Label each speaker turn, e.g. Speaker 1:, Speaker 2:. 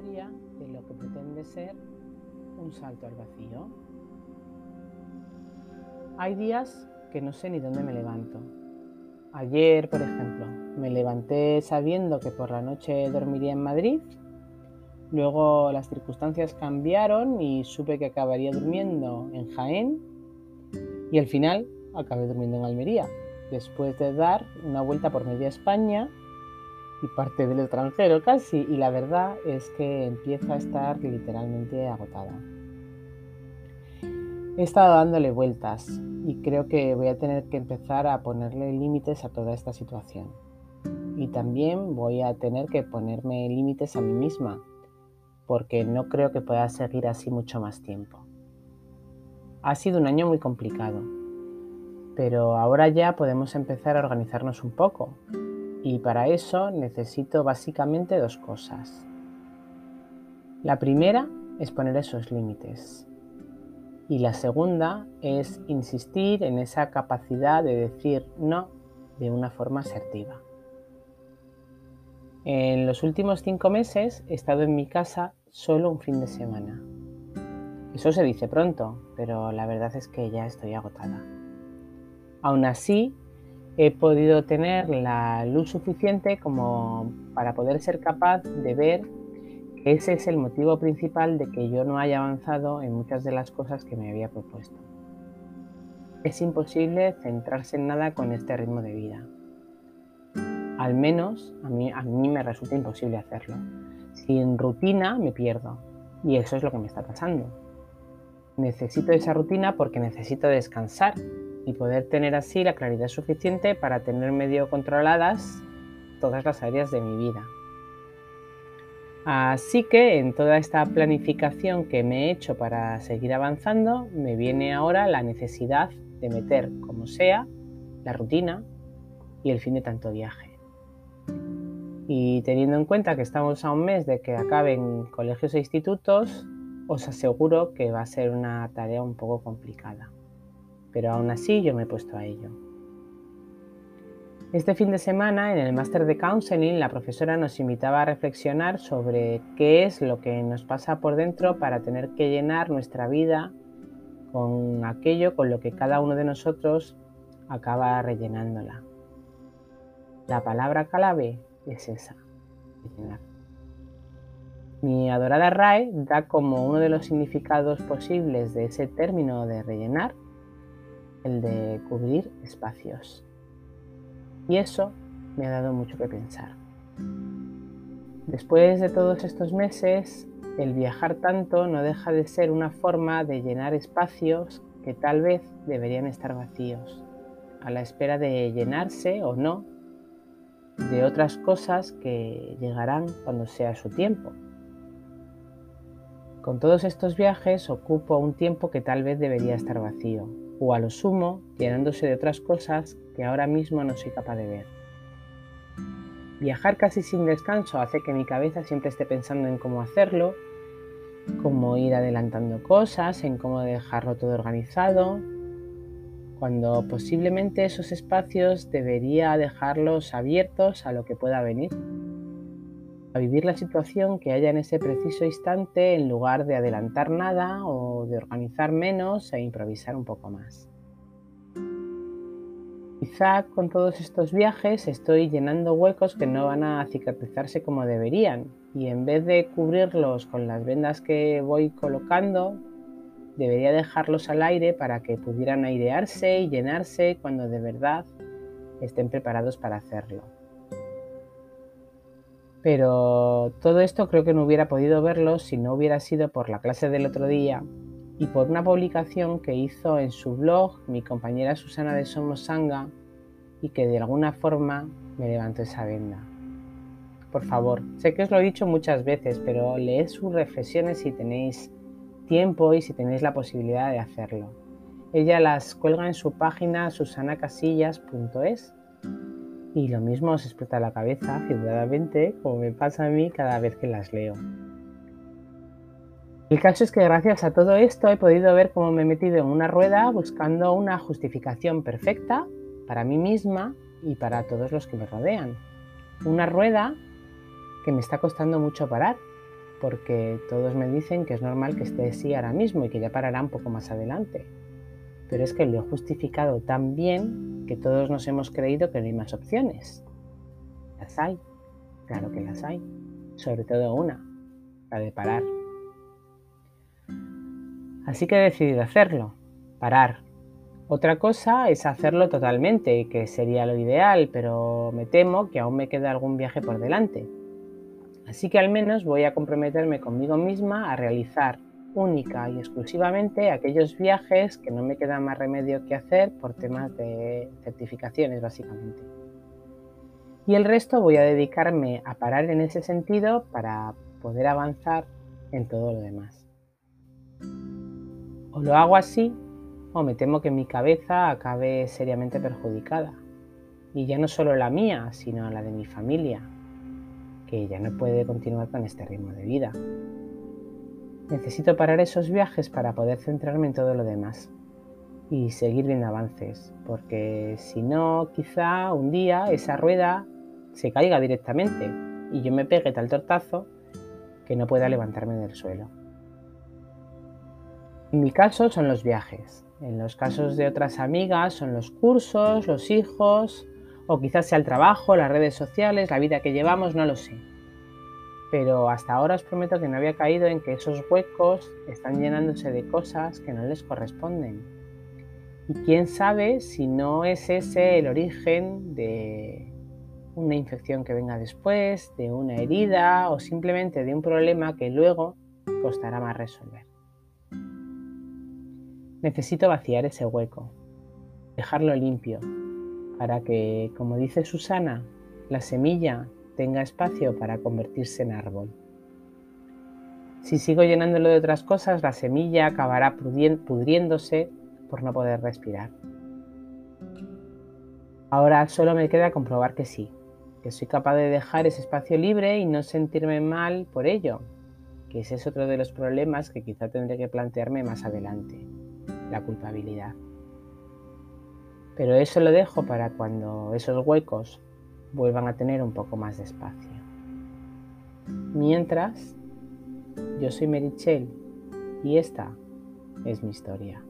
Speaker 1: de lo que pretende ser un salto al vacío. Hay días que no sé ni dónde me levanto. Ayer, por ejemplo, me levanté sabiendo que por la noche dormiría en Madrid. Luego las circunstancias cambiaron y supe que acabaría durmiendo en Jaén. Y al final acabé durmiendo en Almería, después de dar una vuelta por media España y parte del extranjero casi, y la verdad es que empiezo a estar literalmente agotada. He estado dándole vueltas y creo que voy a tener que empezar a ponerle límites a toda esta situación. Y también voy a tener que ponerme límites a mí misma, porque no creo que pueda seguir así mucho más tiempo. Ha sido un año muy complicado, pero ahora ya podemos empezar a organizarnos un poco y para eso necesito básicamente dos cosas. La primera es poner esos límites. Y la segunda es insistir en esa capacidad de decir no de una forma asertiva. En los últimos cinco meses he estado en mi casa solo un fin de semana. Eso se dice pronto, pero la verdad es que ya estoy agotada. Aún así, he podido tener la luz suficiente como para poder ser capaz de ver que ese es el motivo principal de que yo no haya avanzado en muchas de las cosas que me había propuesto. Es imposible centrarse en nada con este ritmo de vida. Al menos a mí, a mí me resulta imposible hacerlo. Sin rutina me pierdo y eso es lo que me está pasando. Necesito esa rutina porque necesito descansar y poder tener así la claridad suficiente para tener medio controladas todas las áreas de mi vida. Así que en toda esta planificación que me he hecho para seguir avanzando, me viene ahora la necesidad de meter, como sea, la rutina y el fin de tanto viaje. Y teniendo en cuenta que estamos a un mes de que acaben colegios e institutos, os aseguro que va a ser una tarea un poco complicada pero aún así yo me he puesto a ello. Este fin de semana en el máster de counseling la profesora nos invitaba a reflexionar sobre qué es lo que nos pasa por dentro para tener que llenar nuestra vida con aquello con lo que cada uno de nosotros acaba rellenándola. La palabra clave es esa, rellenar. Mi adorada RAE da como uno de los significados posibles de ese término de rellenar el de cubrir espacios. Y eso me ha dado mucho que pensar. Después de todos estos meses, el viajar tanto no deja de ser una forma de llenar espacios que tal vez deberían estar vacíos, a la espera de llenarse o no de otras cosas que llegarán cuando sea su tiempo. Con todos estos viajes ocupo un tiempo que tal vez debería estar vacío, o a lo sumo llenándose de otras cosas que ahora mismo no soy capaz de ver. Viajar casi sin descanso hace que mi cabeza siempre esté pensando en cómo hacerlo, cómo ir adelantando cosas, en cómo dejarlo todo organizado, cuando posiblemente esos espacios debería dejarlos abiertos a lo que pueda venir, vivir la situación que haya en ese preciso instante en lugar de adelantar nada o de organizar menos e improvisar un poco más. Quizá con todos estos viajes estoy llenando huecos que no van a cicatrizarse como deberían y en vez de cubrirlos con las vendas que voy colocando, debería dejarlos al aire para que pudieran airearse y llenarse cuando de verdad estén preparados para hacerlo. Pero todo esto creo que no hubiera podido verlo si no hubiera sido por la clase del otro día y por una publicación que hizo en su blog mi compañera Susana de Somos Sanga y que de alguna forma me levantó esa venda. Por favor, sé que os lo he dicho muchas veces, pero leed sus reflexiones si tenéis tiempo y si tenéis la posibilidad de hacerlo. Ella las cuelga en su página susanacasillas.es y lo mismo os explota la cabeza figuradamente como me pasa a mí cada vez que las leo. El caso es que gracias a todo esto he podido ver cómo me he metido en una rueda buscando una justificación perfecta para mí misma y para todos los que me rodean. Una rueda que me está costando mucho parar porque todos me dicen que es normal que esté así ahora mismo y que ya parará un poco más adelante. Pero es que lo he justificado tan bien que todos nos hemos creído que no hay más opciones. Las hay, claro que las hay, sobre todo una, la de parar. Así que he decidido hacerlo, parar. Otra cosa es hacerlo totalmente, que sería lo ideal, pero me temo que aún me queda algún viaje por delante. Así que al menos voy a comprometerme conmigo misma a realizar única y exclusivamente aquellos viajes que no me queda más remedio que hacer por temas de certificaciones básicamente. Y el resto voy a dedicarme a parar en ese sentido para poder avanzar en todo lo demás. O lo hago así, o me temo que mi cabeza acabe seriamente perjudicada. Y ya no solo la mía, sino la de mi familia, que ya no puede continuar con este ritmo de vida. Necesito parar esos viajes para poder centrarme en todo lo demás y seguir viendo avances, porque si no, quizá un día esa rueda se caiga directamente y yo me pegue tal tortazo que no pueda levantarme del suelo. En mi caso son los viajes. En los casos de otras amigas son los cursos, los hijos, o quizás sea el trabajo, las redes sociales, la vida que llevamos, no lo sé. Pero hasta ahora os prometo que no había caído en que esos huecos están llenándose de cosas que no les corresponden. Y quién sabe si no es ese el origen de una infección que venga después, de una herida o simplemente de un problema que luego costará más resolver. Necesito vaciar ese hueco, dejarlo limpio, para que, como dice Susana, la semilla tenga espacio para convertirse en árbol. Si sigo llenándolo de otras cosas, la semilla acabará pudriéndose por no poder respirar. Ahora solo me queda comprobar que sí, que soy capaz de dejar ese espacio libre y no sentirme mal por ello, que ese es otro de los problemas que quizá tendré que plantearme más adelante la culpabilidad. Pero eso lo dejo para cuando esos huecos vuelvan a tener un poco más de espacio. Mientras, yo soy Merichel y esta es mi historia.